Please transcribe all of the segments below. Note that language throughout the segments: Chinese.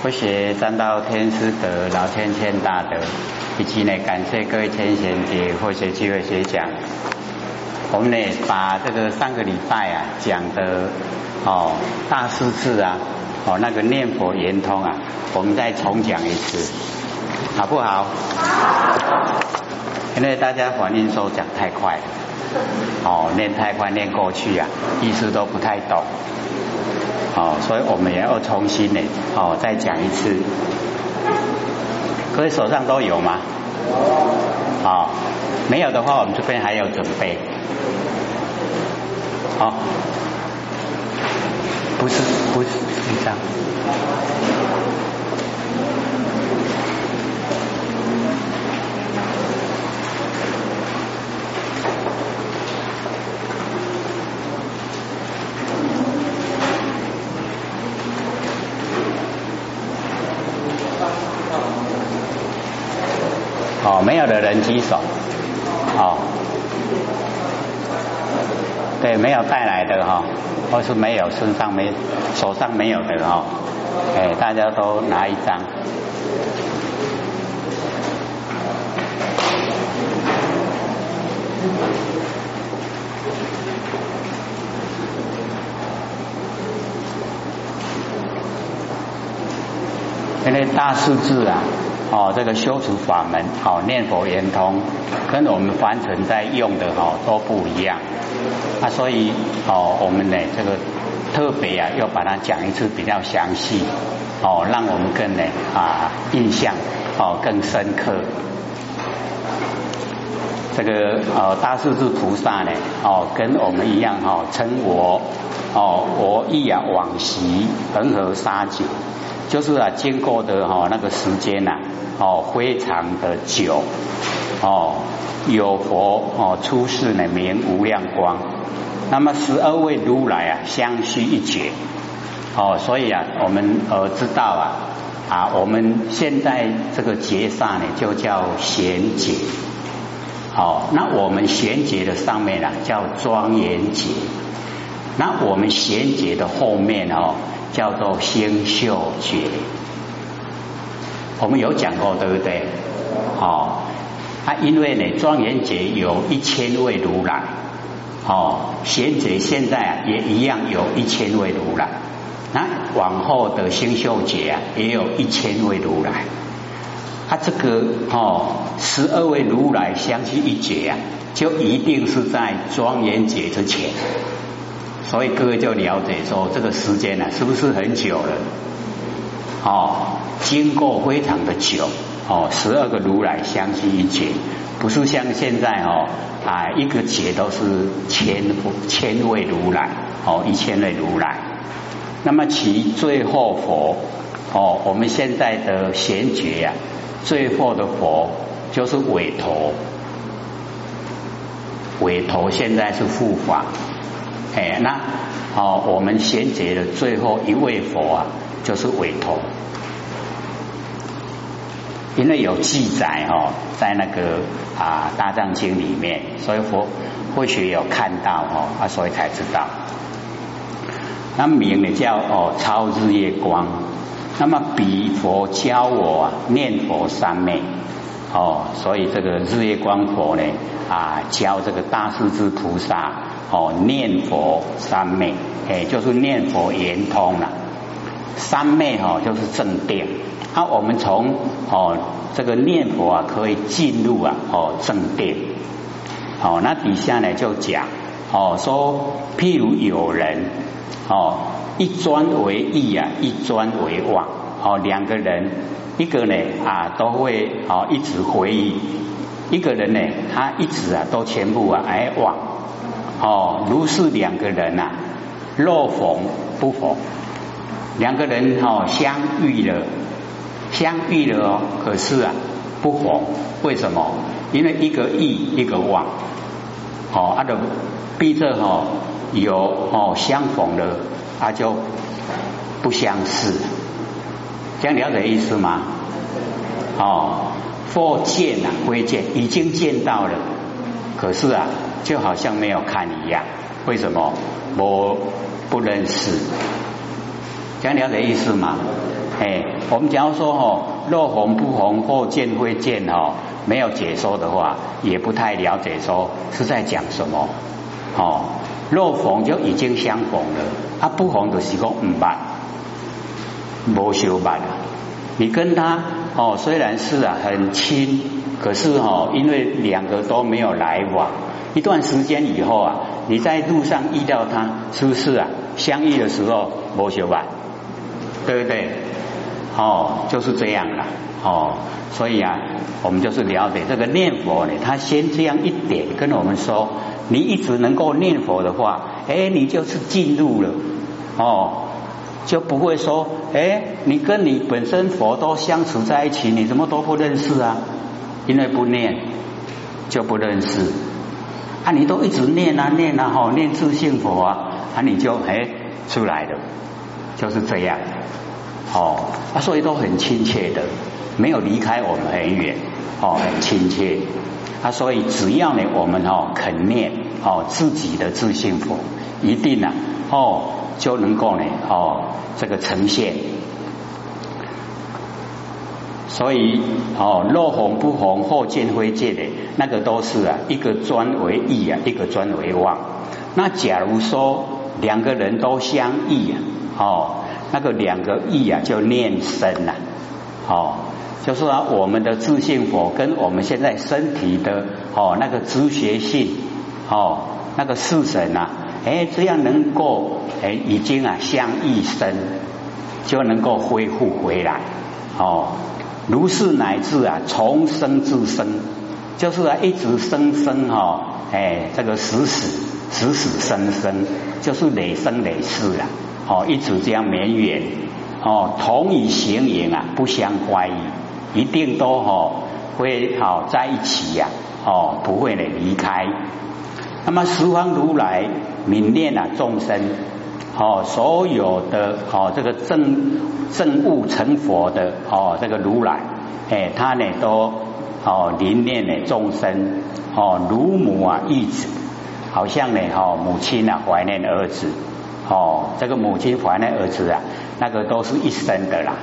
不学三道天师德，老千千大德，以及呢，感谢各位千贤姐或学机会学讲。我们呢，把这个上个礼拜啊讲的哦大四次啊，哦那个念佛圆通啊，我们再重讲一次，好不好？因为大家反映说讲太快了，哦念太快念过去啊，意思都不太懂。哦，所以我们也要重新呢，哦，再讲一次。各位手上都有吗？哦，没有的话，我们这边还有准备。好，不是，不是这样哦，没有的人举手。哦，对，没有带来的哈，或是没有身上没手上没有的哈，哎，大家都拿一张。因为大数字啊。哦，这个修持法门，哦，念佛圆通，跟我们凡尘在用的哈都不一样啊，所以哦，我们呢这个特别啊，要把它讲一次比较详细，哦，让我们更呢啊印象哦更深刻。这个哦大势至菩萨呢，哦跟我们一样哈，称我哦我忆啊往昔恒河沙井。就是啊，经过的哈那个时间呐，哦，非常的久，哦，有佛哦出世呢，名无量光，那么十二位如来啊，相续一劫，哦，所以啊，我们呃知道啊，啊，我们现在这个劫煞呢，就叫贤劫，好，那我们贤劫的上面啊，叫庄严劫，那我们贤劫的后面哦。叫做星宿劫，我们有讲过，对不对？哦，啊，因为呢，庄严节有一千位如来，哦，贤劫现在啊也一样有一千位如来，那往后的星宿节啊也有一千位如来，他这个哦十二位如来相继一劫啊，就一定是在庄严节之前。所以各位就了解说，这个时间呢，是不是很久了？哦，经过非常的久哦，十二个如来相继一劫，不是像现在哦啊一个劫都是千千位如来哦一千位如来。那么其最后佛哦，我们现在的贤觉呀，最后的佛就是韦陀，韦陀现在是护法。哎，那哦，我们贤劫的最后一位佛啊，就是韦陀，因为有记载哦，在那个啊大藏经里面，所以佛或许有看到哦，啊，所以才知道。那名呢叫哦超日月光，那么比佛教我啊念佛三昧哦，所以这个日月光佛呢啊教这个大势至菩萨。哦，念佛三昧，哎，就是念佛圆通了。三昧哈，就是正定。啊，我们从哦这个念佛啊，可以进入啊哦正定。哦，那底下呢就讲哦说，譬如有人哦一专为意啊，一专为妄。哦，两个人，一个呢啊都会哦一直回忆，一个人呢他一直啊都全部啊哎妄。哦，如是两个人呐，若逢不逢，两个人哦相遇了，相遇了哦，可是啊不逢，为什么？因为一个意，一个望，哦，他的逼着哦有哦相逢了，他就不相识，这样了解意思吗？哦，或见啊归见，已经见到了，可是啊。就好像没有看一样，为什么我不认识？这样了解意思吗？哎，我们假如说哦，若红不红，或见非见哦，没有解说的话，也不太了解说是在讲什么哦。若逢就已经相逢了，啊不逢的时候唔办，无修办啊。你跟他哦，虽然是啊很亲，可是哦，因为两个都没有来往，一段时间以后啊，你在路上遇到他，是不是啊？相遇的时候无修办，对不对？哦，就是这样了哦。所以啊，我们就是了解这个念佛呢，他先这样一点跟我们说。你一直能够念佛的话，哎，你就是进入了哦，就不会说，哎，你跟你本身佛都相处在一起，你怎么都不认识啊？因为不念就不认识啊，你都一直念啊念啊哈，念自性佛啊，啊你就哎出来了，就是这样哦，啊所以都很亲切的，没有离开我们很远哦，很亲切。啊，所以只要呢，我们哦肯念哦自己的自信佛，一定呢哦就能够呢哦这个呈现。所以哦若红不红，或见非见的，那个都是啊一个专为意啊，一个专为妄。那假如说两个人都相异啊，哦那个两个意啊就念身呐，哦。就是啊，我们的自信佛跟我们现在身体的哦那个知觉性哦那个四神啊，哎这样能够哎已经啊相一生，就能够恢复回来哦。如是乃至啊从生至生，就是啊一直生生哈哎这个死死死死生生，就是累生累世啊哦一直这样绵延哦同以形影啊不相乖异。一定都哦会好在一起呀哦不会呢离开。那么十方如来泯念啊众生哦所有的哦这个正正悟成佛的哦这个如来哎他呢都哦怜念呢众生哦如母啊忆子，好像呢哦母亲啊怀念儿子哦这个母亲怀念儿子啊那个都是一生的啦。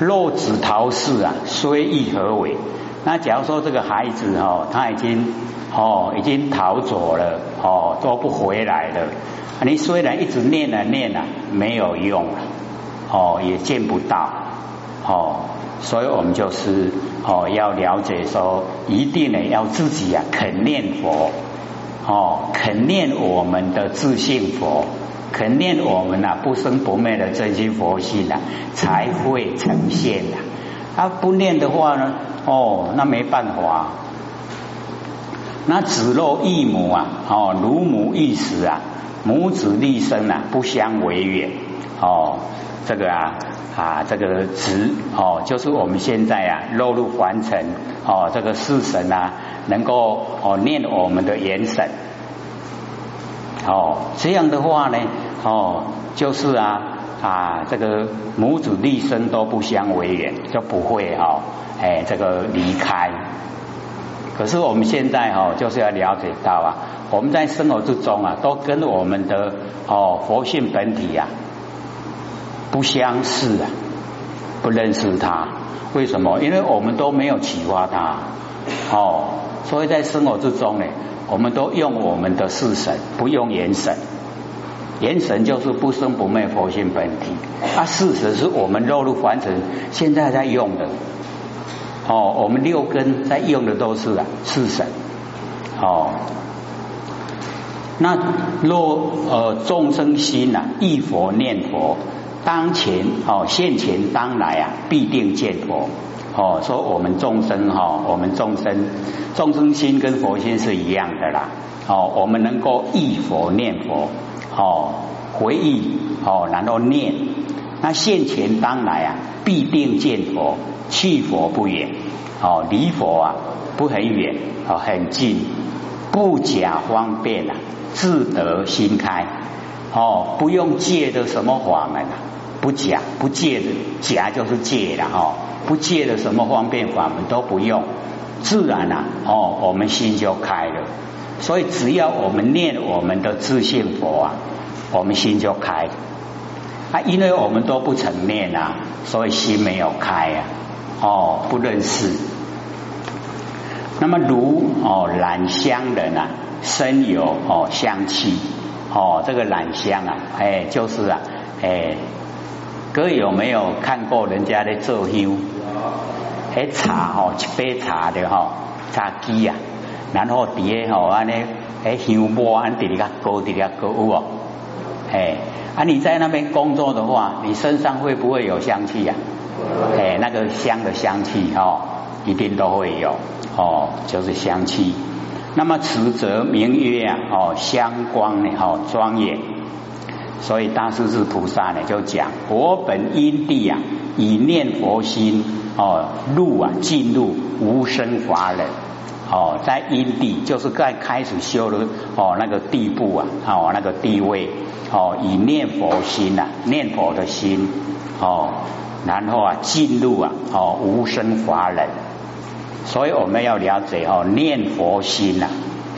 若子逃世啊，虽亦何为？那假如说这个孩子哦，他已经哦已经逃走了哦，都不回来了。你虽然一直念啊念啊，没有用啊哦，也见不到哦。所以我们就是哦要了解说，一定呢要自己啊肯念佛哦，肯念我们的自信佛。肯念我们呐不生不灭的真心佛性呐，才会呈现呐。啊不念的话呢，哦，那没办法。那子若异母啊，哦，如母异时啊，母子立身啊，不相为远。哦，这个啊啊，这个子哦，就是我们现在啊落入凡尘哦，这个世神啊，能够哦念我们的元神。哦，这样的话呢，哦，就是啊啊，这个母子立身都不相为远，就不会哈，哎，这个离开。可是我们现在哈，就是要了解到啊，我们在生活之中啊，都跟我们的哦佛性本体啊不相似啊，不认识它。为什么？因为我们都没有启发它，哦，所以在生活之中呢。我们都用我们的四神，不用元神。元神就是不生不灭佛性本体，啊，事实是我们肉入凡尘现在在用的。哦，我们六根在用的都是啊四神。哦，那若呃众生心呐忆佛念佛，当前哦现前当来啊必定见佛。哦，说我们众生哈，我们众生众生心跟佛心是一样的啦。哦，我们能够忆佛念佛，哦，回忆哦，然后念，那现前当来啊，必定见佛，去佛不远，哦，离佛啊不很远，哦，很近，不假方便啊，自得心开，哦，不用借的什么法门啊，不假不借的假就是借了哈。不借的什么方便法门都不用，自然啊，哦，我们心就开了。所以只要我们念我们的自信佛啊，我们心就开。啊，因为我们都不曾念啊，所以心没有开啊，哦，不认识。那么如哦染香人啊，身有哦香气哦，这个染香啊，哎，就是啊，哎，各位有没有看过人家的做香？哎，茶哦，一杯茶的哈，茶几啊，然后底下吼安尼，哎香波安底下高底下高哦，哎，啊你在那边工作的话，你身上会不会有香气呀？哎，那个香的香气哦，一定都会有哦，就是香气。那么此则名曰啊，哦香光呢，哦庄严。所以大势至菩萨呢，就讲我本因地啊，以念佛心哦入啊进入无生法忍哦，在因地就是在开始修的哦那个地步啊哦那个地位哦以念佛心呐念佛的心哦然后啊进入啊哦无生法忍，所以我们要了解哦念佛心呐。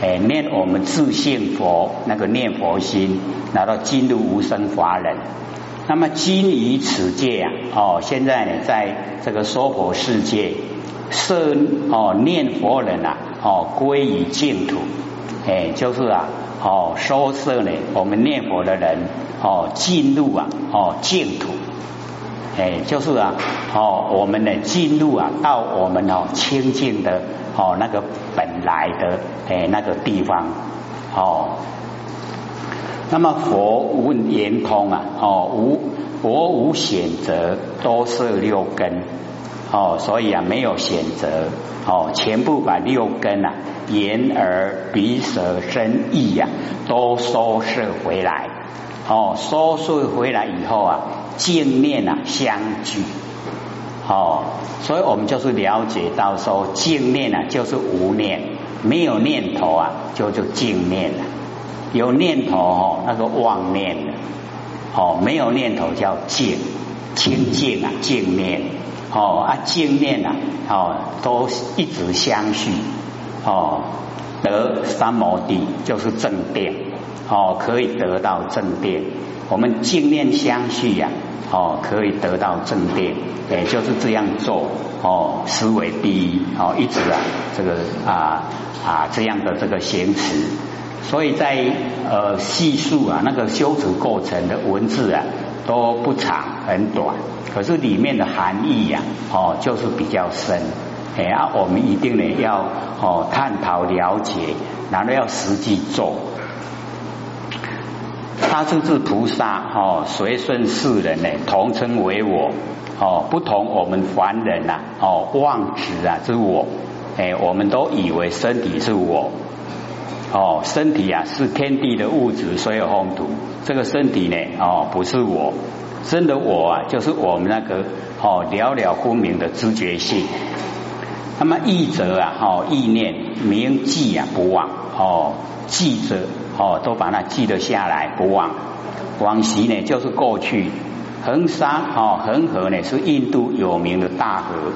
哎，念我们自信佛那个念佛心，然后进入无生法忍。那么今于此界啊，哦，现在呢，在这个娑婆世界，设哦念佛人啊，哦归于净土，哎，就是啊，哦收摄呢，我们念佛的人哦进入啊，哦净土，哎，就是啊，哦我们呢进入啊，到我们哦清净的。哦，那个本来的诶那个地方哦，那么佛问圆通啊，哦无佛无选择，多是六根哦，所以啊没有选择哦，全部把六根啊眼耳鼻舌身意呀都收摄回来哦，收摄回来以后啊，见念啊相聚。哦，所以我们就是了解到说，净念啊就是无念，没有念头啊就就净念了。有念头哦，那个妄念了。哦，没有念头叫净，清净啊净念。哦啊净念啊，哦都一直相续。哦，得三摩地就是正定。哦，可以得到正殿。我们净念相续呀。哦，可以得到正殿，也就是这样做哦，思维第一哦，一直啊，这个啊啊这样的这个行持，所以在呃细数啊那个修持过程的文字啊都不长很短，可是里面的含义呀哦就是比较深，哎啊我们一定呢要哦探讨了解，然后要实际做。他就是菩萨哦，随顺世人呢，同称为我哦，不同我们凡人呐哦，妄执啊是我哎，我们都以为身体是我哦，身体啊是天地的物质，所有风土，这个身体呢哦不是我，真的我啊就是我们那个哦了了分明的知觉性。那么意则啊哦意念铭记啊不忘哦记着。哦，都把它记得下来，不忘。往昔呢，就是过去。恒沙哦，恒河呢是印度有名的大河。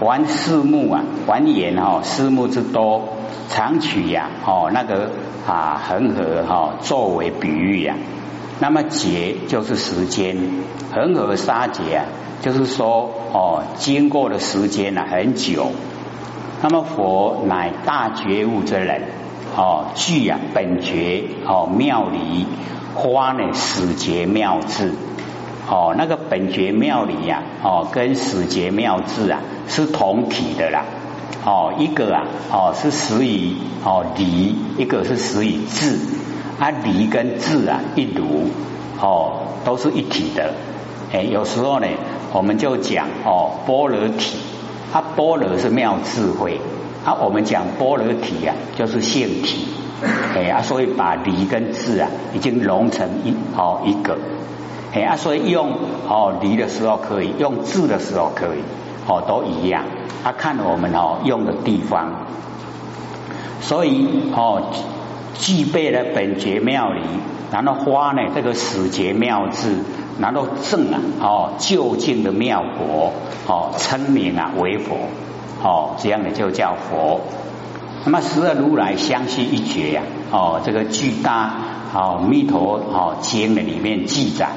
环四目啊，环岩哦，四目之多，常取呀哦那个啊恒河哈作为比喻呀。那么劫就是时间，恒河沙劫啊，就是说哦经过的时间呢很久。那么佛乃大觉悟之人。哦，具啊本觉哦妙理花呢始觉妙智。哦那个本觉妙理呀哦跟始觉妙智啊是同体的啦。哦一个啊哦是始于哦离一个是始于智。啊离跟智啊一如哦都是一体的。哎有时候呢我们就讲哦般若体啊般若是妙智慧。啊，我们讲般若体啊，就是性体，哎啊，所以把理跟智啊，已经融成一哦一个，哎啊，所以用哦理的时候可以，用智的时候可以，哦都一样，啊看我们哦用的地方，所以哦具备了本觉妙理，然后花呢这个始觉妙智，然后正啊哦究竟的妙果，哦称名啊为佛。哦，这样的就叫佛。那么十二如来相续一绝呀。哦，这个巨大哦密陀哦经的里面记载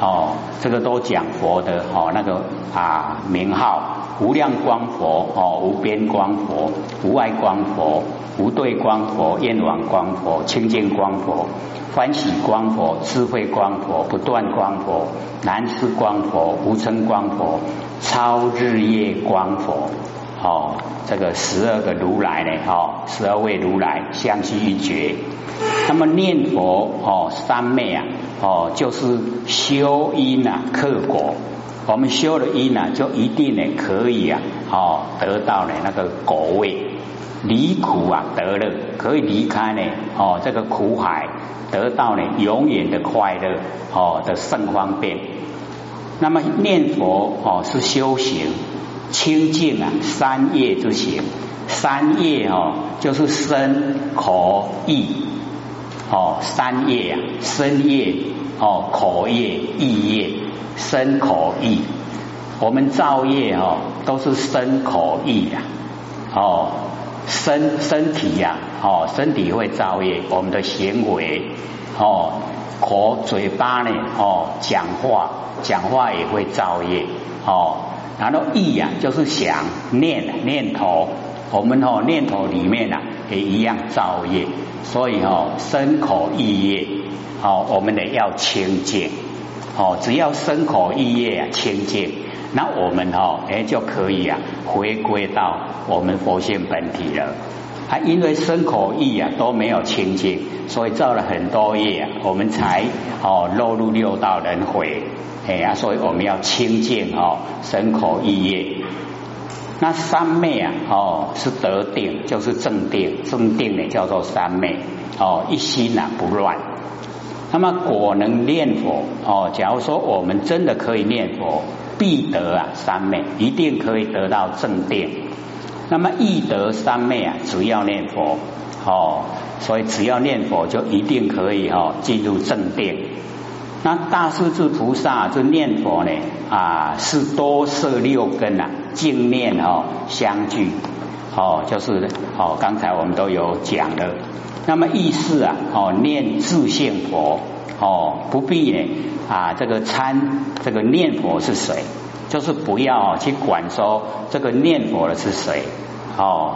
哦，这个都讲佛的哦那个啊名号，无量光佛哦，无边光佛，无碍光佛，无对光佛，焰王光佛，清净光佛，欢喜光佛，智慧光佛，不断光佛，南师光佛，无称光佛，超日夜光佛。哦，这个十二个如来呢？哦，十二位如来相续一绝。那么念佛哦，三昧啊，哦，就是修因啊，克果。我们修了因啊，就一定呢可以啊，哦，得到呢那个果位，离苦啊得乐，可以离开呢哦这个苦海，得到呢永远的快乐哦的甚方便。那么念佛哦是修行。清净啊，三业之行，三业哦，就是身口意。哦，三业啊，身业哦，口业意业，身口意，我们造业哦，都是身口意呀，哦，身身体呀，哦，身体会造业，我们的行为。哦，口嘴巴呢，哦，讲话讲话也会造业哦。然后意呀，就是想念念头，我们哦念头里面啊也一样造业，所以哦身口意业，哦我们得要清净，哦只要身口意业啊清净，那我们哦哎就可以啊回归到我们佛性本体了。啊，因为身口意啊都没有清净，所以造了很多业，我们才哦落入六道轮回。哎呀，所以我们要清净哦，身口意业。那三昧啊，哦，是得定，就是正定，正定呢叫做三昧哦，一心啊不乱。那么果能念佛哦，假如说我们真的可以念佛，必得啊三昧，一定可以得到正定。那么易得三昧啊，只要念佛哦，所以只要念佛就一定可以哦进入正定。那大势至菩萨这念佛呢啊，是多摄六根啊，净念哦相聚哦，就是哦，刚才我们都有讲的。那么意思啊哦，念自性佛哦，不必呢啊，这个参这个念佛是谁，就是不要去管说这个念佛的是谁哦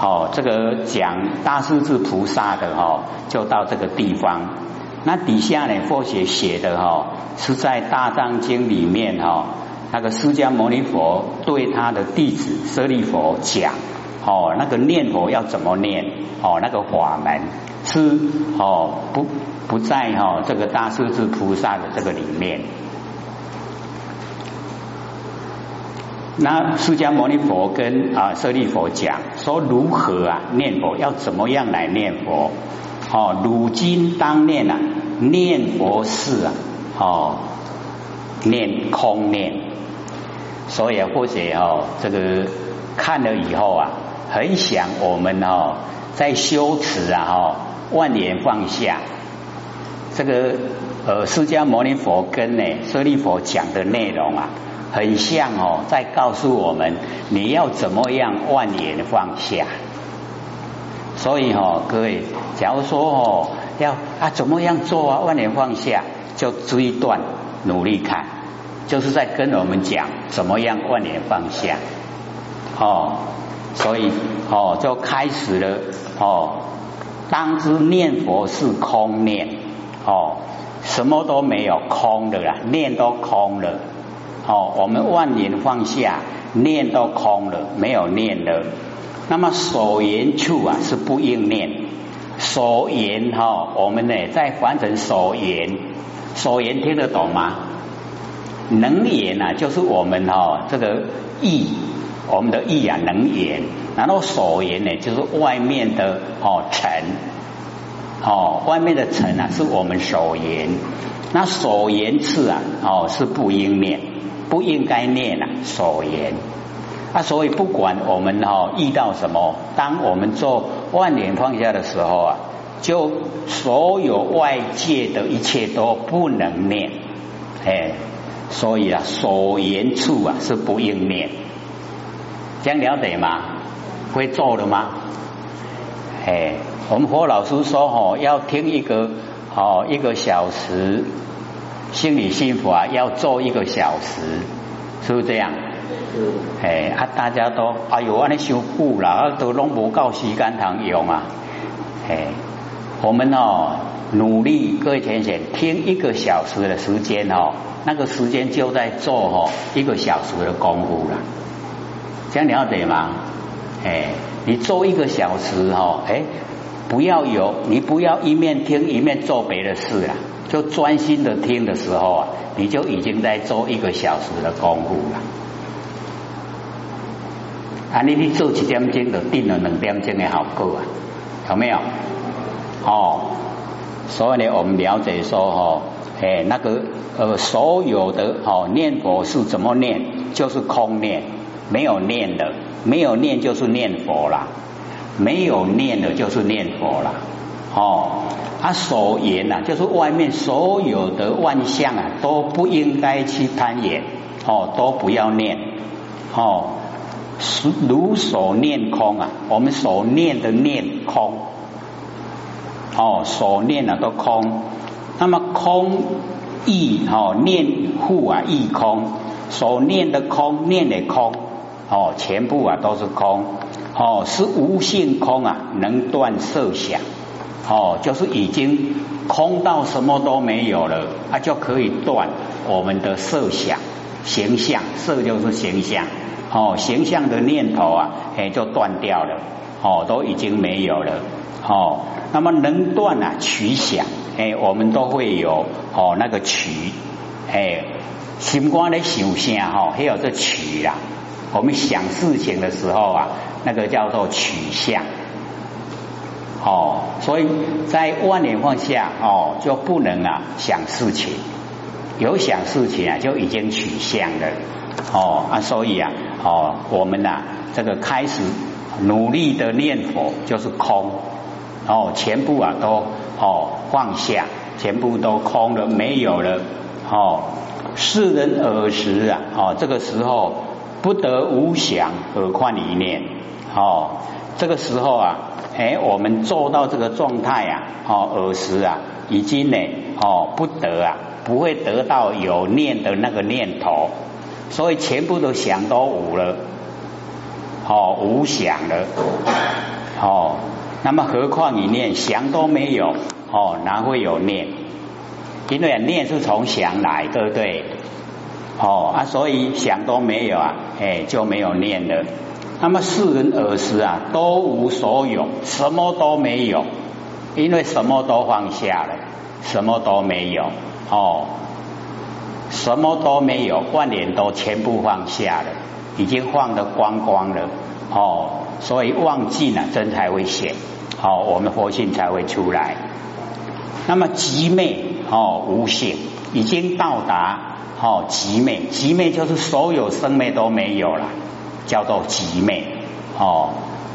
哦，这个讲大势至菩萨的哦，就到这个地方。那底下呢，佛学写的哈，是在大藏经里面哈，那个释迦牟尼佛对他的弟子舍利佛讲，哦，那个念佛要怎么念，哦，那个法门是哦不不在哈这个大势至菩萨的这个里面。那释迦牟尼佛跟啊舍利佛讲说如何啊念佛，要怎么样来念佛。哦，如今当念啊，念佛事啊，哦，念空念，所以或者哦，这个看了以后啊，很想我们哦，在修持啊，哦，万年放下，这个呃，释迦牟尼佛跟呢舍利佛讲的内容啊，很像哦，在告诉我们你要怎么样万年放下。所以哈，各位，假如说哦，要啊怎么样做啊，万年放下，就这一段努力看，就是在跟我们讲怎么样万年放下。哦，所以哦，就开始了哦，当知念佛是空念哦，什么都没有空的啦，念都空了。哦，我们万年放下，念都空了，没有念了。那么所言处啊是不应念，所言哈，我们呢在翻成所言，所言听得懂吗？能言啊，就是我们哈这个意，我们的意啊能言，然后所言呢就是外面的哦尘，哦外面的尘啊是我们所言，那所言次啊哦是不应念，不应该念啊所言。啊，所以不管我们哈遇到什么，当我们做万年放下的时候啊，就所有外界的一切都不能念，哎，所以啊，所言处啊是不应念，这样了解吗？会做的吗？哎，我们何老师说哦，要听一个哦一个小时心理心法要做一个小时，是不是这样？哎啊，大家都哎呦，安尼修补了，都拢无够时间通用啊！哎，我们哦努力，各位浅浅听一个小时的时间哦，那个时间就在做哦一个小时的功夫了，这样了解吗？哎，你做一个小时哦，哎，不要有，你不要一面听一面做别的事啊，就专心的听的时候啊，你就已经在做一个小时的功夫了。啊！你你做一点钟就定了两点钟的效果啊？有没有？哦，所以呢，我们了解说哈，哎，那个呃，所有的哦念佛是怎么念？就是空念，没有念的，没有念就是念佛啦，没有念的就是念佛啦。哦，他所言呐，就是外面所有的万象啊，都不应该去攀岩，哦，都不要念，哦。如所念空啊，我们所念的念空，哦，所念的都空。那么空亦哦念护啊亦空，所念的空念的空，哦，全部啊都是空，哦，是无性空啊，能断色想，哦，就是已经空到什么都没有了，它就可以断我们的色想形象，色就是形象。哦，形象的念头啊，哎，就断掉了，哦，都已经没有了，哦，那么能断啊取想，哎，我们都会有哦那个取，哎，心光的想象哈，还有这取啊，我们想事情的时候啊，那个叫做取向，哦，所以在万年放下哦，就不能啊想事情，有想事情啊，就已经取向了。哦啊，所以啊，哦，我们呐，这个开始努力的念佛就是空，哦，全部啊都哦放下，全部都空了，没有了，哦，世人耳时啊，哦，这个时候不得无想，何况一念，哦，这个时候啊，哎，我们做到这个状态啊，哦，耳时啊，已经呢，哦，不得啊，不会得到有念的那个念头。所以全部都想都无了，哦，无想了，哦，那么何况你念想都没有，哦，哪会有念？因为念是从想来，对不对？哦啊，所以想都没有啊，哎，就没有念了。那么世人耳时啊，都无所有，什么都没有，因为什么都放下了，什么都没有，哦。什么都没有，万年都全部放下了，已经放得光光了哦，所以忘记了真才会显，好，我们佛性才会出来。那么极昧哦，无性已经到达哦，极昧，极昧就是所有生昧都没有了，叫做极昧哦，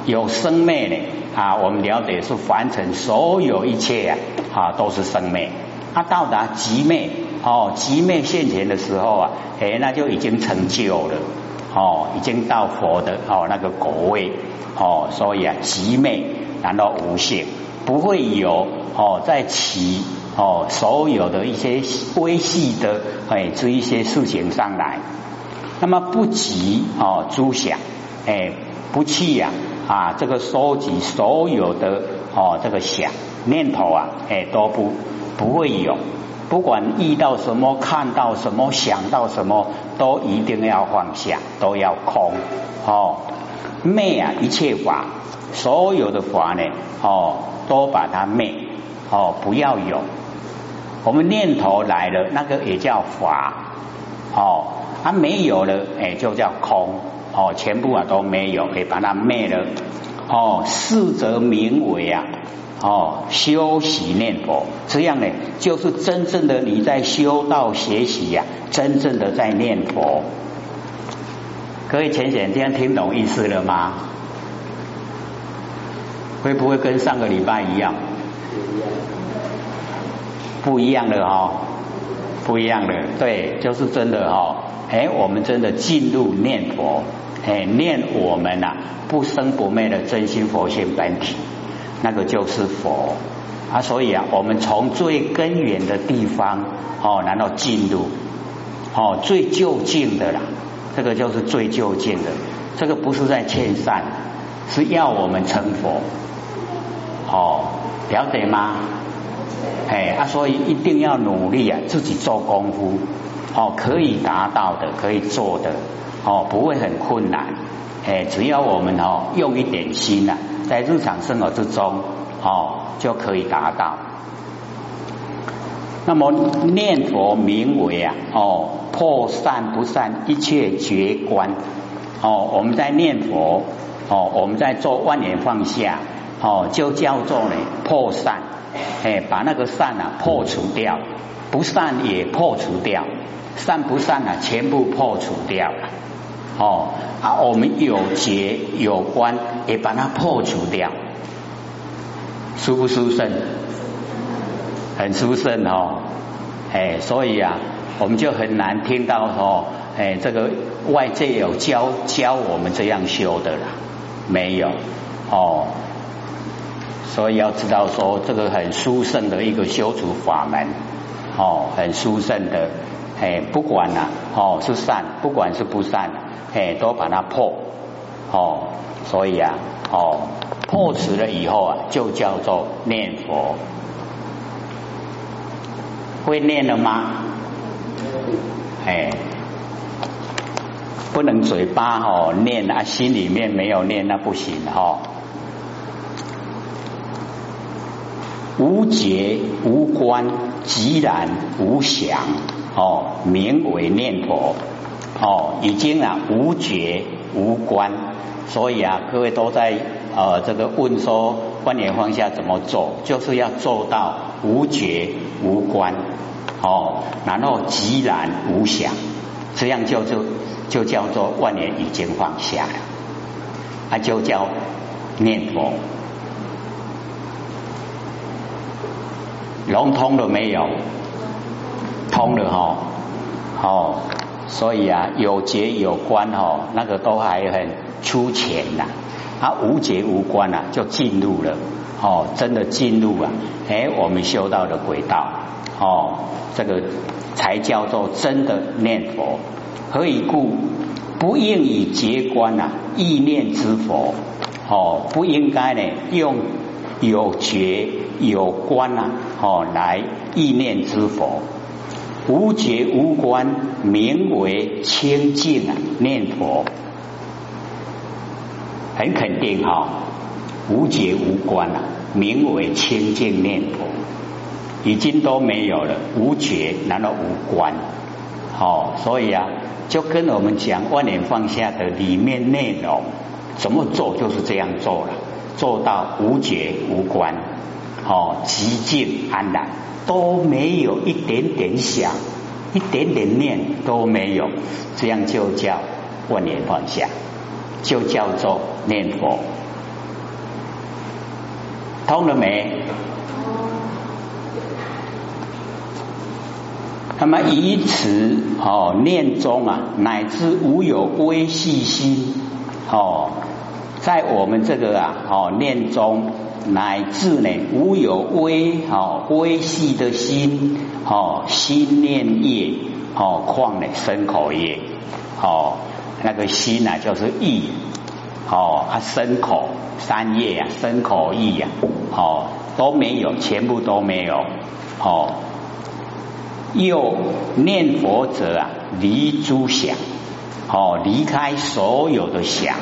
有生昧呢啊，我们了解是凡尘所有一切啊啊都是生昧，它到达极昧。哦，极昧现前的时候啊，哎，那就已经成就了，哦，已经到佛的哦那个果位，哦，所以啊，极昧难道无性，不会有哦在其哦所有的一些微细的哎这一些事情上来，那么不急哦诸想，哎，不去呀啊这个收集所有的哦这个想念头啊，哎都不不会有。不管遇到什么，看到什么，想到什么，都一定要放下，都要空哦。灭啊，一切法，所有的法呢，哦，都把它灭哦，不要有。我们念头来了，那个也叫法哦，它没有了，哎，就叫空哦，全部啊都没有，可以把它灭了哦。四则名为啊。哦，修习念佛，这样呢，就是真正的你在修道学习呀，真正的在念佛。各位浅显，这样听懂意思了吗？会不会跟上个礼拜一样？不一样的哈，不一样的，对，就是真的哈。哎，我们真的进入念佛，哎，念我们呐不生不灭的真心佛性本体。那个就是佛啊，所以啊，我们从最根源的地方哦，然后进入哦最就近的啦，这个就是最就近的，这个不是在劝善，是要我们成佛哦，了解吗？哎啊，所以一定要努力啊，自己做功夫哦，可以达到的，可以做的哦，不会很困难哎，只要我们哦用一点心呐，在日常生活之中哦。就可以达到。那么念佛名为啊，哦，破散不散一切觉观。哦，我们在念佛，哦，我们在做万年放下，哦，就叫做呢破散，哎，把那个散啊破除掉，不散也破除掉，散不散啊全部破除掉了。哦，啊，我们有结有关，也把它破除掉。舒不舒胜？很舒胜哦，哎，所以啊，我们就很难听到说，哎，这个外界有教教我们这样修的啦，没有哦，所以要知道说，这个很殊胜的一个修除法门哦，很殊胜的，哎，不管呐，哦是善，不管是不善，哎，都把它破哦，所以啊，哦。破除了以后啊，就叫做念佛。会念了吗？哎，不能嘴巴哈念啊，心里面没有念那不行哈。无觉无观，即然无想哦，名为念佛哦，已经啊无觉无观，所以啊，各位都在。呃，这个问说观念放下怎么做？就是要做到无觉无观，哦，然后寂然无想，这样就就就叫做万年已经放下了，啊，就叫念佛。融通了没有？通了哈，哦，所以啊，有觉有观哦，那个都还很粗浅呐。啊无觉无观啊，就进入了哦，真的进入啊，哎，我们修道的轨道哦，这个才叫做真的念佛。何以故？不应以觉观啊，意念之佛哦，不应该呢用有觉有观啊哦来意念之佛。无觉无观，名为清净啊，念佛。很肯定哈，无觉无观啊，名为清净念佛，已经都没有了。无觉难道无观？哦，所以啊，就跟我们讲万年放下的里面内容，怎么做就是这样做了，做到无觉无观，哦，极静安然，都没有一点点想，一点点念都没有，这样就叫万年放下。就叫做念佛，通了没？那么以此哦念中啊，乃至无有微细心哦，在我们这个啊哦念中，乃至呢无有微哦微细的心哦心念业哦况呢身口业哦。那个心呢，就是意，哦，啊，身口三业啊，身口意呀，哦，都没有，全部都没有，哦，又念佛者啊，离诸想，哦，离开所有的想，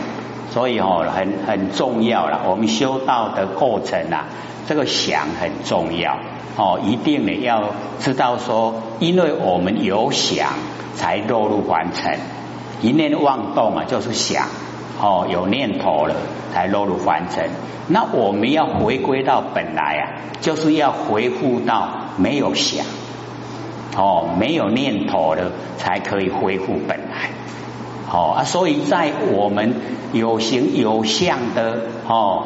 所以哦，很很重要了。我们修道的过程啊，这个想很重要，哦，一定呢要知道说，因为我们有想，才落入凡尘。一念妄动啊，就是想哦，有念头了才落入凡尘。那我们要回归到本来啊，就是要回复到没有想哦，没有念头了，才可以恢复本来。哦啊，所以在我们有形有相的哦，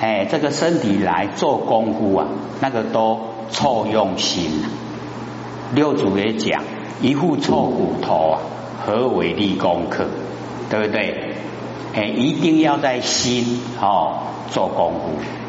哎，这个身体来做功夫啊，那个都错用心。六祖也讲，一副臭骨头啊。何为立功课？对不对？哎，一定要在心哦做功夫。